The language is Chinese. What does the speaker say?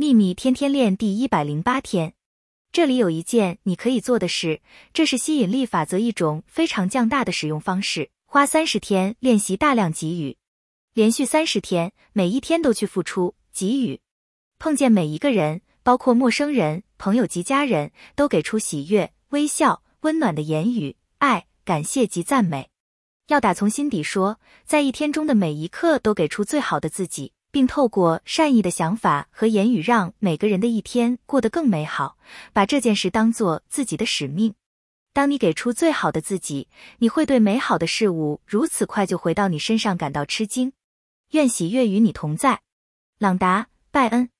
秘密天天练第一百零八天，这里有一件你可以做的事，这是吸引力法则一种非常强大的使用方式。花三十天练习大量给予，连续三十天，每一天都去付出给予。碰见每一个人，包括陌生人、朋友及家人，都给出喜悦、微笑、温暖的言语、爱、感谢及赞美。要打从心底说，在一天中的每一刻都给出最好的自己。并透过善意的想法和言语，让每个人的一天过得更美好。把这件事当做自己的使命。当你给出最好的自己，你会对美好的事物如此快就回到你身上感到吃惊。愿喜悦与你同在，朗达·拜恩。